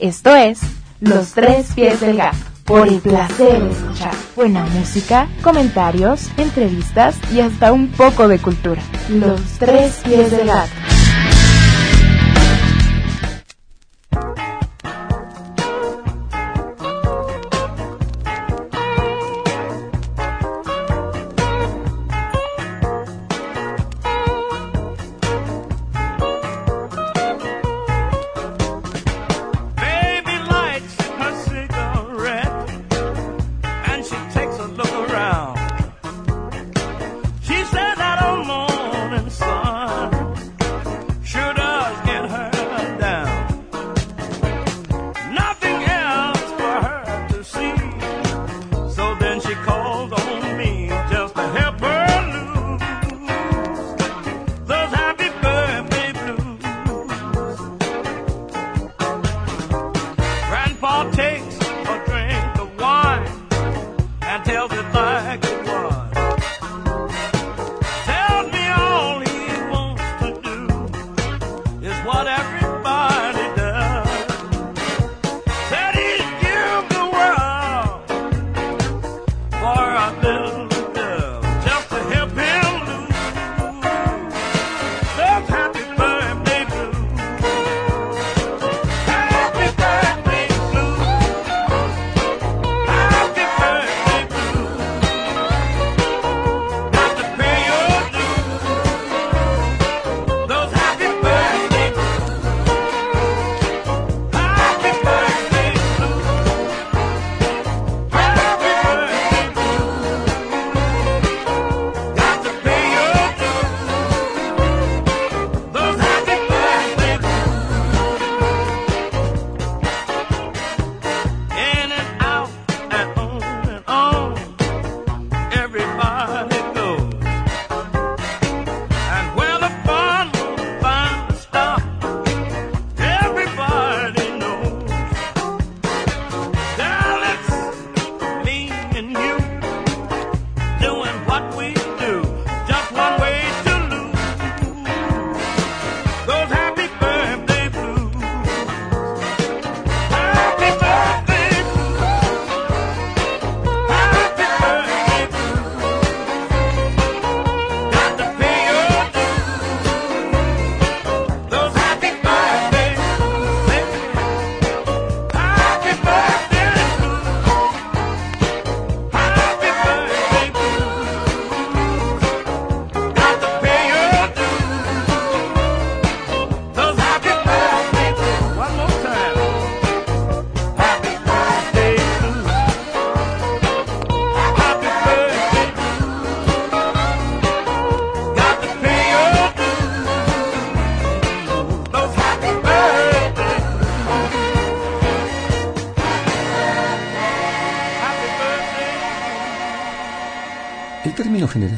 Esto es Los Tres Pies del Gato, por el placer de escuchar buena música, comentarios, entrevistas y hasta un poco de cultura. Los Tres Pies del Gato.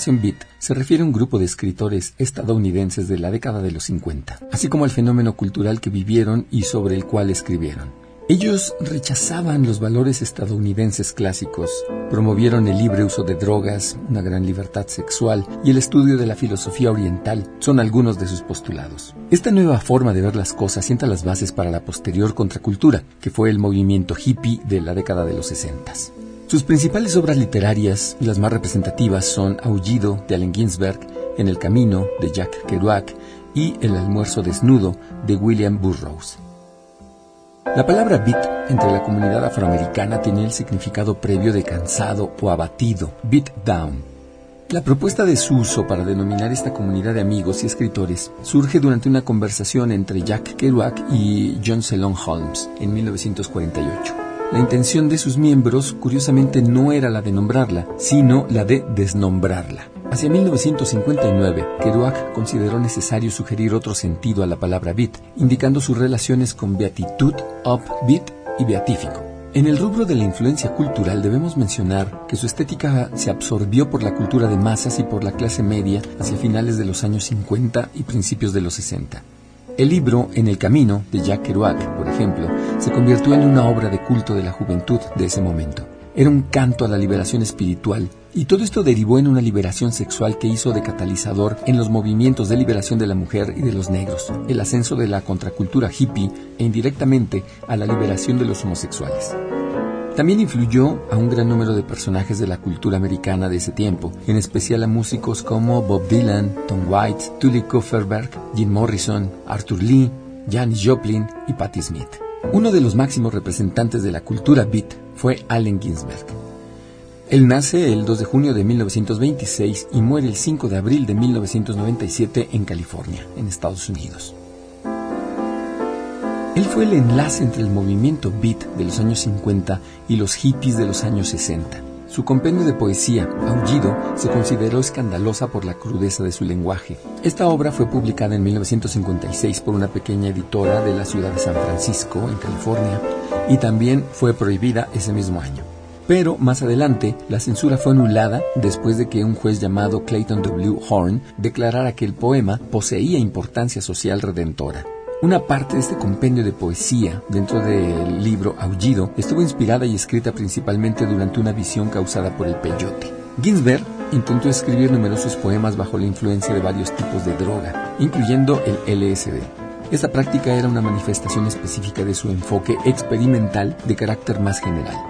Generación beat se refiere a un grupo de escritores estadounidenses de la década de los 50, así como al fenómeno cultural que vivieron y sobre el cual escribieron. Ellos rechazaban los valores estadounidenses clásicos, promovieron el libre uso de drogas, una gran libertad sexual y el estudio de la filosofía oriental son algunos de sus postulados. Esta nueva forma de ver las cosas sienta las bases para la posterior contracultura, que fue el movimiento hippie de la década de los 60. Sus principales obras literarias y las más representativas son Aullido de Allen Ginsberg, En el Camino de Jack Kerouac y El almuerzo desnudo de William Burroughs. La palabra beat entre la comunidad afroamericana tenía el significado previo de cansado o abatido, beat down. La propuesta de su uso para denominar esta comunidad de amigos y escritores surge durante una conversación entre Jack Kerouac y John Selon Holmes en 1948. La intención de sus miembros, curiosamente, no era la de nombrarla, sino la de desnombrarla. Hacia 1959, Kerouac consideró necesario sugerir otro sentido a la palabra beat, indicando sus relaciones con beatitud, upbeat y beatífico. En el rubro de la influencia cultural debemos mencionar que su estética se absorbió por la cultura de masas y por la clase media hacia finales de los años 50 y principios de los 60. El libro En el Camino de Jack Kerouac, por ejemplo, se convirtió en una obra de culto de la juventud de ese momento. Era un canto a la liberación espiritual, y todo esto derivó en una liberación sexual que hizo de catalizador en los movimientos de liberación de la mujer y de los negros, el ascenso de la contracultura hippie e indirectamente a la liberación de los homosexuales. También influyó a un gran número de personajes de la cultura americana de ese tiempo, en especial a músicos como Bob Dylan, Tom White, Tully Kupferberg, Jim Morrison, Arthur Lee, Janis Joplin y Patti Smith. Uno de los máximos representantes de la cultura beat fue Allen Ginsberg. Él nace el 2 de junio de 1926 y muere el 5 de abril de 1997 en California, en Estados Unidos. Él fue el enlace entre el movimiento beat de los años 50 y los hippies de los años 60. Su compendio de poesía, Aullido, se consideró escandalosa por la crudeza de su lenguaje. Esta obra fue publicada en 1956 por una pequeña editora de la ciudad de San Francisco, en California, y también fue prohibida ese mismo año. Pero más adelante, la censura fue anulada después de que un juez llamado Clayton W. Horn declarara que el poema poseía importancia social redentora. Una parte de este compendio de poesía dentro del libro Aullido estuvo inspirada y escrita principalmente durante una visión causada por el peyote. Ginsberg intentó escribir numerosos poemas bajo la influencia de varios tipos de droga, incluyendo el LSD. Esta práctica era una manifestación específica de su enfoque experimental de carácter más general.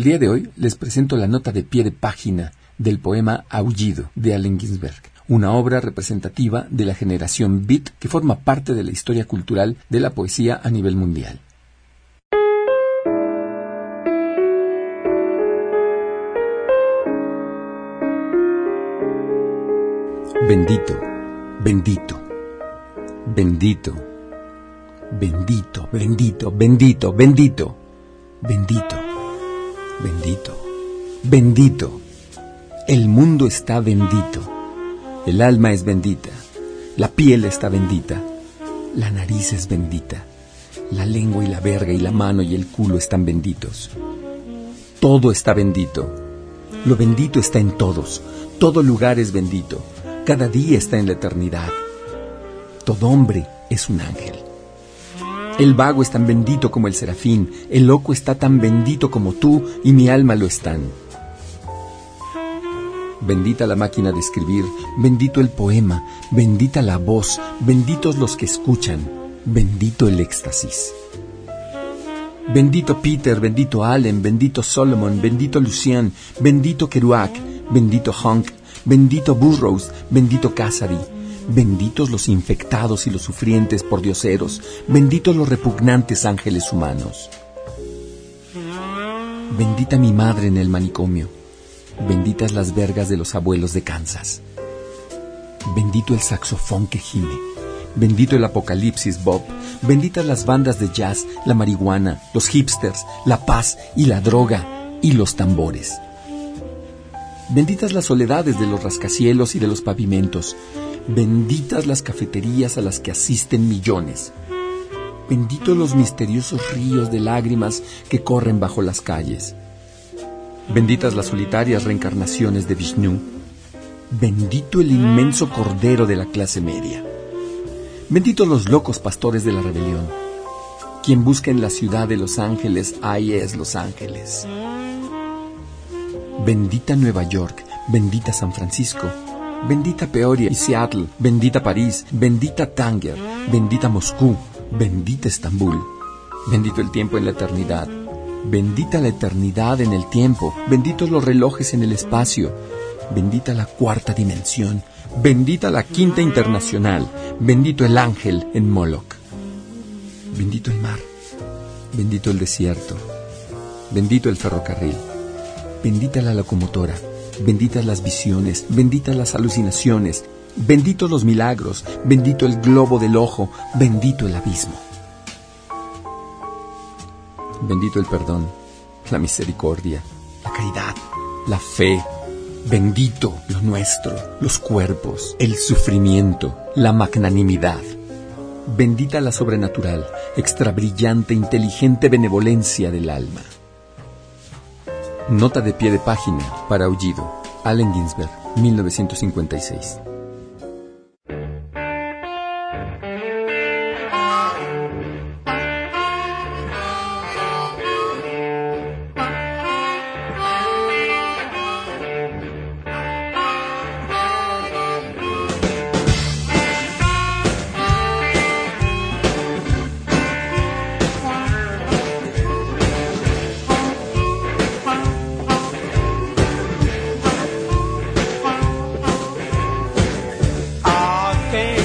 El día de hoy les presento la nota de pie de página del poema Aullido de Allen Ginsberg, una obra representativa de la generación Beat que forma parte de la historia cultural de la poesía a nivel mundial. Bendito, bendito, bendito, bendito, bendito, bendito, bendito, bendito, bendito, bendito. El mundo está bendito. El alma es bendita. La piel está bendita. La nariz es bendita. La lengua y la verga y la mano y el culo están benditos. Todo está bendito. Lo bendito está en todos. Todo lugar es bendito. Cada día está en la eternidad. Todo hombre es un ángel. El vago es tan bendito como el serafín, el loco está tan bendito como tú y mi alma lo están. Bendita la máquina de escribir, bendito el poema, bendita la voz, benditos los que escuchan, bendito el éxtasis. Bendito Peter, bendito Allen, bendito Solomon, bendito Lucian, bendito Kerouac, bendito Honk, Bendito Burroughs, bendito Cassidy, benditos los infectados y los sufrientes por dioseros, benditos los repugnantes ángeles humanos. Bendita mi madre en el manicomio, benditas las vergas de los abuelos de Kansas. Bendito el saxofón que gime, bendito el apocalipsis Bob, benditas las bandas de jazz, la marihuana, los hipsters, la paz y la droga y los tambores. Benditas las soledades de los rascacielos y de los pavimentos. Benditas las cafeterías a las que asisten millones. Benditos los misteriosos ríos de lágrimas que corren bajo las calles. Benditas las solitarias reencarnaciones de Vishnu. Bendito el inmenso cordero de la clase media. Benditos los locos pastores de la rebelión. Quien busca en la ciudad de los ángeles, ahí es Los Ángeles. Bendita Nueva York, bendita San Francisco, bendita Peoria y Seattle, bendita París, bendita Tánger, bendita Moscú, bendita Estambul, bendito el tiempo en la eternidad, bendita la eternidad en el tiempo, benditos los relojes en el espacio, bendita la cuarta dimensión, bendita la quinta internacional, bendito el ángel en Moloch, bendito el mar, bendito el desierto, bendito el ferrocarril. Bendita la locomotora, benditas las visiones, benditas las alucinaciones, benditos los milagros, bendito el globo del ojo, bendito el abismo. Bendito el perdón, la misericordia, la caridad, la fe, bendito lo nuestro, los cuerpos, el sufrimiento, la magnanimidad. Bendita la sobrenatural, extra brillante, inteligente benevolencia del alma. Nota de pie de página para Aullido. Allen Ginsberg, 1956. Hey.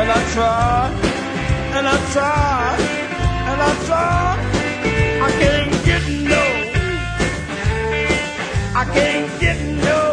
and I tried, and I tried, and I tried. I can't get no, I can't get no.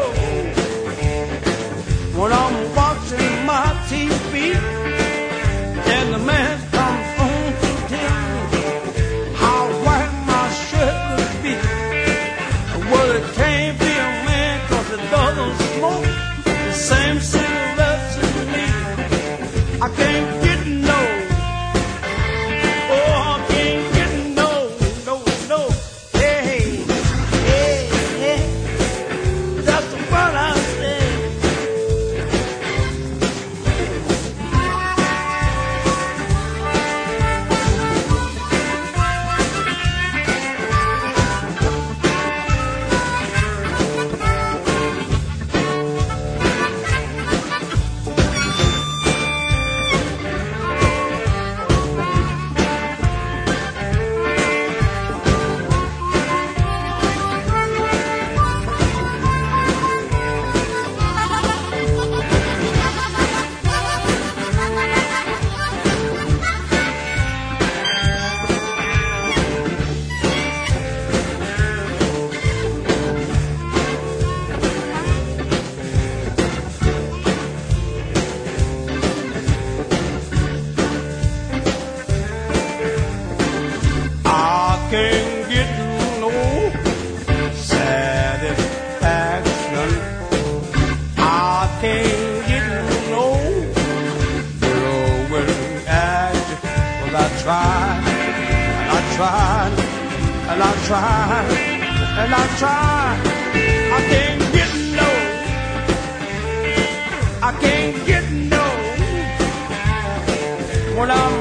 and I try. I can't get no. I can't get no. When I'm